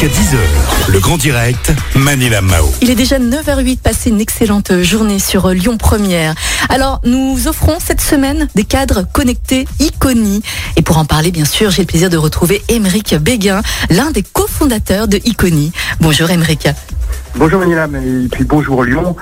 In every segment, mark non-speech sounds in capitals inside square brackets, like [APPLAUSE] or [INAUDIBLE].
À 10h, le grand direct, Manila Mao. Il est déjà 9h08, passé une excellente journée sur Lyon Première. Alors, nous offrons cette semaine des cadres connectés Iconi. Et pour en parler, bien sûr, j'ai le plaisir de retrouver Émeric Béguin, l'un des cofondateurs de Iconi. Bonjour Émeric. Bonjour Manila, et puis bonjour Lyon,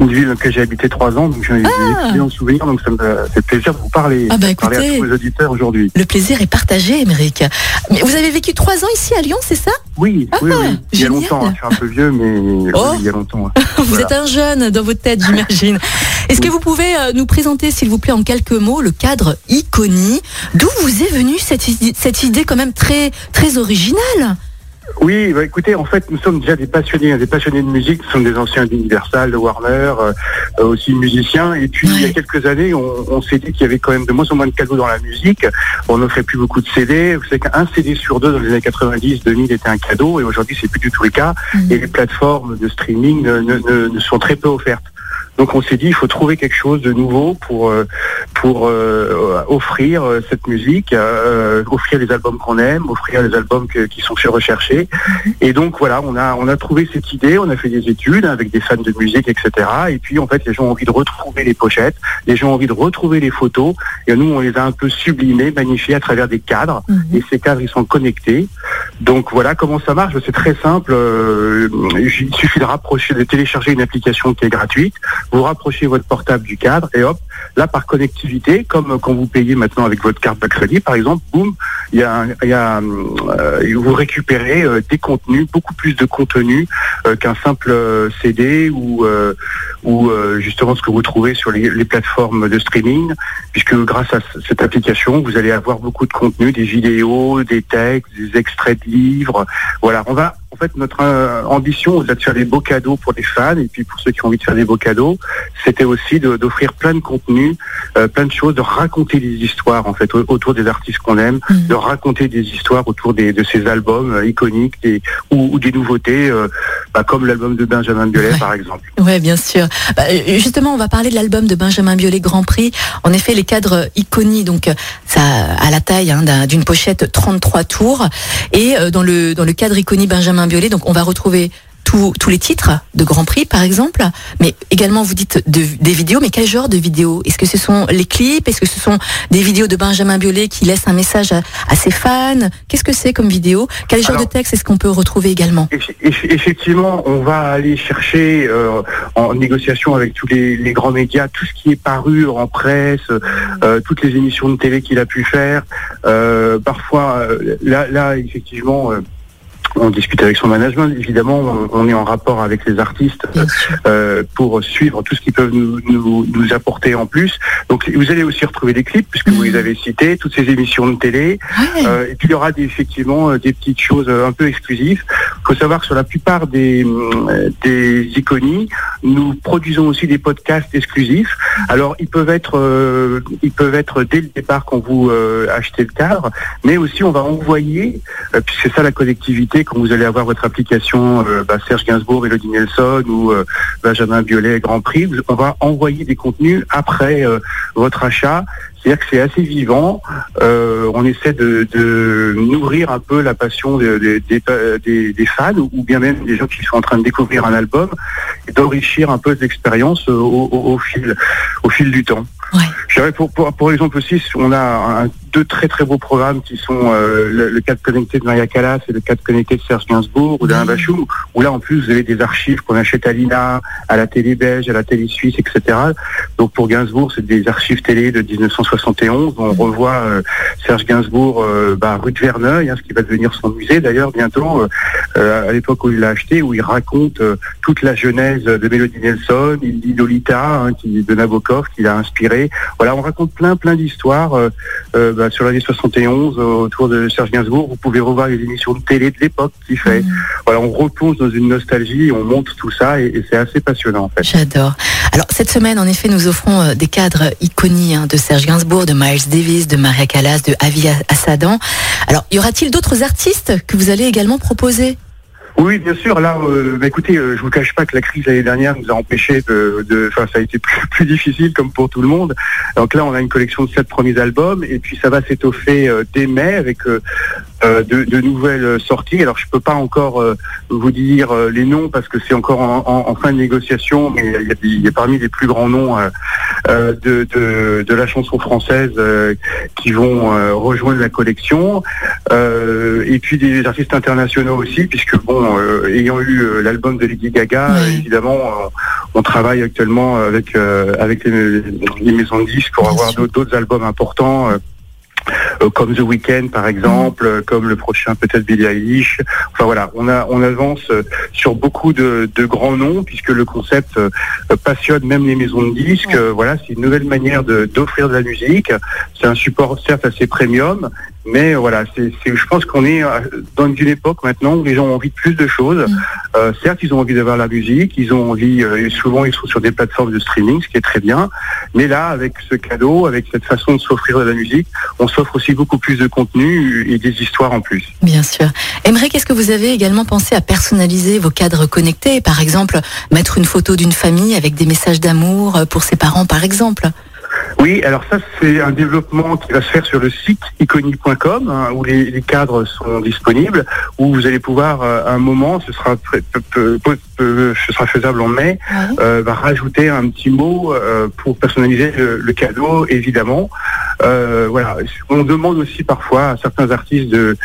une ville dans laquelle j'ai habité trois ans, donc j'ai Ah. excellents souvenirs, donc ça me fait plaisir de vous parler, Ah bah, de parler à tous les auditeurs aujourd'hui. Le plaisir est partagé, Émeric. Mais vous avez vécu trois ans ici à Lyon, c'est ça? Oui, Ah, oui, oui, il y a longtemps, hein, je suis un peu vieux, mais Oh. oui, il y a longtemps. hein. [LAUGHS] Vous Voilà. êtes un jeune dans votre tête, j'imagine. Est-ce que vous pouvez euh, nous présenter, s'il vous plaît, en quelques mots, le cadre Iconi? D'où vous est venue cette, idée- cette idée quand même très, très originale? Oui, bah, écoutez, en fait, nous sommes déjà des passionnés, hein, des passionnés de musique, nous sommes des anciens d'Universal, de Warner, euh, euh, aussi musiciens, et puis il y a quelques années, on, on s'est dit qu'il y avait quand même de moins en moins de cadeaux dans la musique, on n'offrait plus beaucoup de CD, vous savez qu'un CD sur deux dans les années 90, 2000 était un cadeau, et aujourd'hui c'est plus du tout le cas, et les plateformes de streaming ne, ne- ne- ne sont très peu offertes. Donc on s'est dit il faut trouver quelque chose de nouveau pour euh, pour euh, offrir euh, cette musique, euh, offrir les albums qu'on aime, offrir les albums que- qui sont recherchés. Et donc voilà, on a on a trouvé cette idée, on a fait des études avec des fans de musique, etc. Et puis en fait les gens ont envie de retrouver les pochettes, les gens ont envie de retrouver les photos. Et nous on les a un peu sublimées, magnifiées à travers des cadres. Mhm. Et ces cadres ils sont connectés. Donc voilà comment ça marche. C'est très simple. Euh, il suffit de rapprocher, de télécharger une application qui est gratuite. Vous rapprochez votre portable du cadre et hop, là par connectivité, comme quand vous payez maintenant avec votre carte de crédit, par exemple, boum, il y a, y a euh, vous récupérez euh, des contenus, beaucoup plus de contenu euh, qu'un simple CD ou ou justement ce que vous trouvez sur les, plateformes de streaming, puisque grâce à cette application, vous allez avoir beaucoup de contenu, des vidéos, des textes, des extraits Voilà, on va en fait notre euh, ambition, au-delà de faire des beaux cadeaux pour les fans et puis pour ceux qui ont envie de faire des beaux cadeaux, c'était aussi d'offrir plein de contenus, euh, plein de choses, de raconter des histoires en fait au- autour des artistes qu'on aime, Mhm. de raconter des histoires autour des, de ces albums euh, iconiques des, ou, ou des nouveautés, bah, comme l'album de Benjamin Biolay Ouais. par exemple. Ouais, bien sûr. Bah, justement, on va parler de l'album de Benjamin Biolay Grand Prix. En effet, les cadres Iconi, donc ça à la taille hein, d'un- d'une pochette 33 tours. Et dans le dans le cadre Iconi Benjamin Biolay, donc on va retrouver tous tous les titres de Grand Prix, par exemple, mais également vous dites de- des vidéos. Mais quel genre de vidéos? Est-ce que ce sont les clips? Est-ce que ce sont des vidéos de Benjamin Biolay qui laissent un message à, à ses fans? Qu'est-ce que c'est comme vidéo? Quel genre Alors- de texte est-ce qu'on peut retrouver également? Eff- eff- Effectivement, on va aller chercher euh, en négociation avec tous les, les grands médias tout ce qui est paru en presse, euh, toutes les émissions de télé qu'il a pu faire. Euh, parfois, là, là, effectivement. On discute avec son management, évidemment, on, on est en rapport avec les artistes euh, pour suivre tout ce qu'ils peuvent nous, nous, nous apporter en plus. Donc vous allez aussi retrouver des clips, puisque vous les avez cités, toutes ces émissions de télé, Ouais. euh, et puis il y aura des, effectivement euh, des petites choses un peu exclusives. Il faut savoir que sur la plupart des, des iconies, nous produisons aussi des podcasts exclusifs. Alors ils peuvent être euh, ils peuvent être dès le départ quand vous euh, achetez le cadre, mais aussi on va envoyer, euh, puisque c'est ça la collectivité, quand vous allez avoir votre application bah, Serge Gainsbourg, Elodie Nelson ou Benjamin Biolay Grand Prix, on va envoyer des contenus après votre achat. C'est-à-dire que c'est assez vivant. On essaie de, nourrir un peu la passion des, fans ou bien même des gens qui sont en train de découvrir un album et un peu l'expérience au, au- fil, au fil du temps. Je dirais pour, pour, pour exemple aussi, on a un- deux très très beaux programmes qui sont euh, le, le cadre connecté de Maria Callas et le cadre connecté de Serge Gainsbourg ou d'Alain Mhm. Bachou, où là en plus vous avez des archives qu'on achète à l'INA, à la télé belge, à la télé suisse, etc. Donc pour Gainsbourg, c'est des archives télé de 1971. On revoit euh, Serge Gainsbourg, euh, bah, rue de Verneuil, hein, ce qui va devenir son musée d'ailleurs bientôt, euh, euh, à l'époque où il l'a acheté, où il raconte euh, toute la genèse de Mélodie Nelson, il dit Lolita, hein, qui, de Nabokov, qui l'a inspiré. Voilà, on raconte plein plein d'histoires euh, euh, bah, sur l'année 71 euh, autour de Serge Gainsbourg. Vous pouvez revoir les émissions de télé de l'époque qu'il fait. Voilà, on replonge dans une nostalgie, on monte tout ça et, et c'est assez passionnant en fait. J'adore. Alors cette semaine, en effet, nous offrons des cadres iconiques hein, de Serge Gainsbourg, de Miles Davis, de Maria Callas, de Avi Assadan. Alors, y aura-t-il d'autres artistes que vous allez également proposer? Oui, bien sûr. Là, euh, bah, écoutez, euh, je vous cache pas que la crise l'année dernière nous a empêché de, enfin, ça a été plus, difficile comme pour tout le monde. Donc là, on a une collection de sept premiers albums et puis ça va s'étoffer euh, dès mai avec euh, de, de nouvelles sorties. Alors je peux pas encore euh, vous dire euh, les noms parce que c'est encore en, en- en fin de négociation, mais il y a, des- il y a parmi les plus grands noms euh, euh, de, de, de la chanson française euh, qui vont euh, rejoindre la collection. Euh, et puis des artistes internationaux aussi, puisque bon, euh, ayant eu euh, l'album de Lady Gaga, Oui. euh, évidemment, on, travaille actuellement avec euh, avec les, les maisons de disques pour avoir d'autres albums importants. Euh, comme The Weeknd par exemple, euh, comme le prochain peut-être Billie Eilish. Enfin voilà, on a on avance euh, sur beaucoup de, de grands noms puisque le concept euh, passionne même les maisons de disques. Voilà, c'est une nouvelle manière de- d'offrir de, la musique. C'est un support certes assez premium, mais voilà, c'est je pense qu'on est euh, dans une époque maintenant où les gens ont envie de plus de choses. Mm. Euh, certes, ils ont envie d'avoir la musique, ils ont envie, euh, et souvent ils sont sur des plateformes de streaming, ce qui est très bien. Mais là, avec ce cadeau, avec cette façon de s'offrir de la musique, on s'offre aussi beaucoup plus de contenu et des histoires en plus. Bien sûr. Emmerich, est-ce que vous avez également pensé à personnaliser vos cadres connectés? Par exemple, mettre une photo d'une famille avec des messages d'amour pour ses parents, par exemple? Oui, alors ça c'est un développement qui va se faire sur le site iconi.com hein, où les, les cadres sont disponibles, où vous allez pouvoir euh, à un moment, ce sera pré- peu- peu- peu- peu- ce sera faisable en mai, euh, va rajouter un petit mot euh, pour personnaliser le, le cadeau, évidemment. Euh, voilà, on demande aussi parfois à certains artistes de,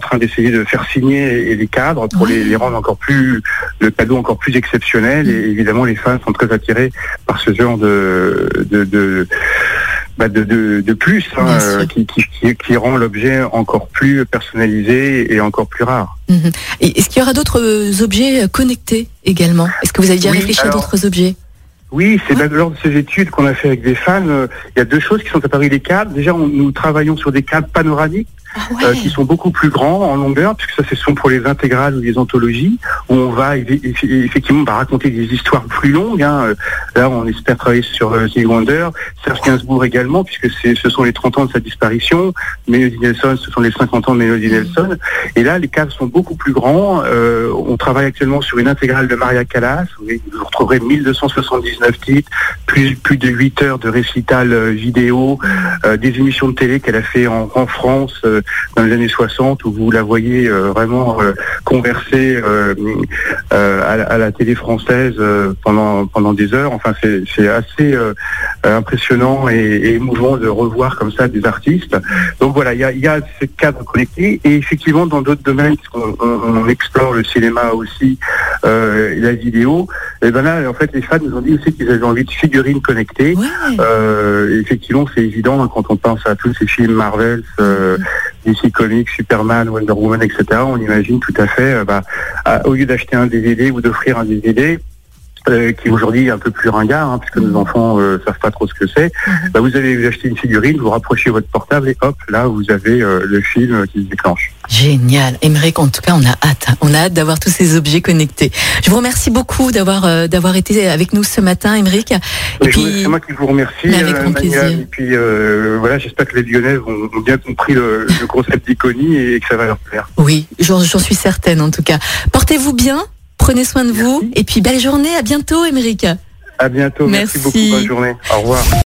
en train d'essayer de faire signer les cadres pour les, les rendre encore plus, le cadeau encore plus exceptionnel. Et évidemment, les fans sont très attirés par ce genre de, de, de bah, de, de, de plus hein, euh, qui, qui, qui, qui rend l'objet encore plus personnalisé et encore plus rare. Mhm. Est-ce qu'il y aura d'autres euh, objets connectés également? Est-ce que vous avez déjà Oui, réfléchi à d'autres objets? Oui, c'est Ouais. lors de ces études qu'on a fait avec des fans, euh, il y a deux choses qui sont apparues des cadres. Déjà, on- nous travaillons sur des cadres panoramiques Ah euh, qui sont beaucoup plus grands en longueur, puisque ça, ce sont pour les intégrales ou les anthologies, où on va eff- eff- effectivement bah, raconter des histoires plus longues. hein. Euh, Là, on espère travailler sur euh, Stevie Wonder, Serge Gainsbourg également, puisque ce sont les 30 ans de sa disparition. Melody Nelson, ce sont les 50 ans de Melody Nelson. Et là, les cadres sont beaucoup plus grands. Euh, on travaille actuellement sur une intégrale de Maria Callas. Vous retrouverez 1279 titres, plus, de 8 heures de récital vidéo, des émissions de télé qu'elle a fait en, France dans les années 60, où vous la voyez vraiment converser euh, à, la- à la télé française euh, pendant, pendant des heures. Enfin, c'est assez euh, impressionnant et, et émouvant de revoir comme ça des artistes. Donc voilà, il y a, il y a ce cadre connecté et effectivement dans d'autres domaines, puisqu'on on, on explore le cinéma aussi, la vidéo, et ben là en fait les fans nous ont dit aussi qu'ils avaient envie de figurines connectées. Ouais. Effectivement, c'est évident hein, quand on pense à tous ces films Marvel, DC Comics, Superman, Wonder Woman, etc. On imagine tout à fait, euh, bah, à- au lieu d'acheter un DVD ou d'offrir un DVD, euh, qui aujourd'hui est un peu plus ringard, hein, puisque nos enfants euh, savent pas trop ce que c'est. Mhm. Bah, vous allez vous acheter une figurine, vous rapprochez votre portable et hop, là vous avez euh, le film qui se déclenche. Génial. Emmerich, en tout cas, on a hâte. hein. On a hâte d'avoir tous ces objets connectés. Je vous remercie beaucoup d'avoir euh, d'avoir été avec nous ce matin, puis, C'est moi qui vous remercie. Avec plaisir. Et puis euh, voilà, j'espère que les Lyonnais ont bien compris le, le concept d'Iconi et que ça va leur plaire. oui, j'en suis certaine en tout cas. Portez-vous bien, prenez soin de vous, et puis belle journée. À bientôt, Emmerich. À bientôt. Merci, Merci. beaucoup. Bonne journée. Au revoir.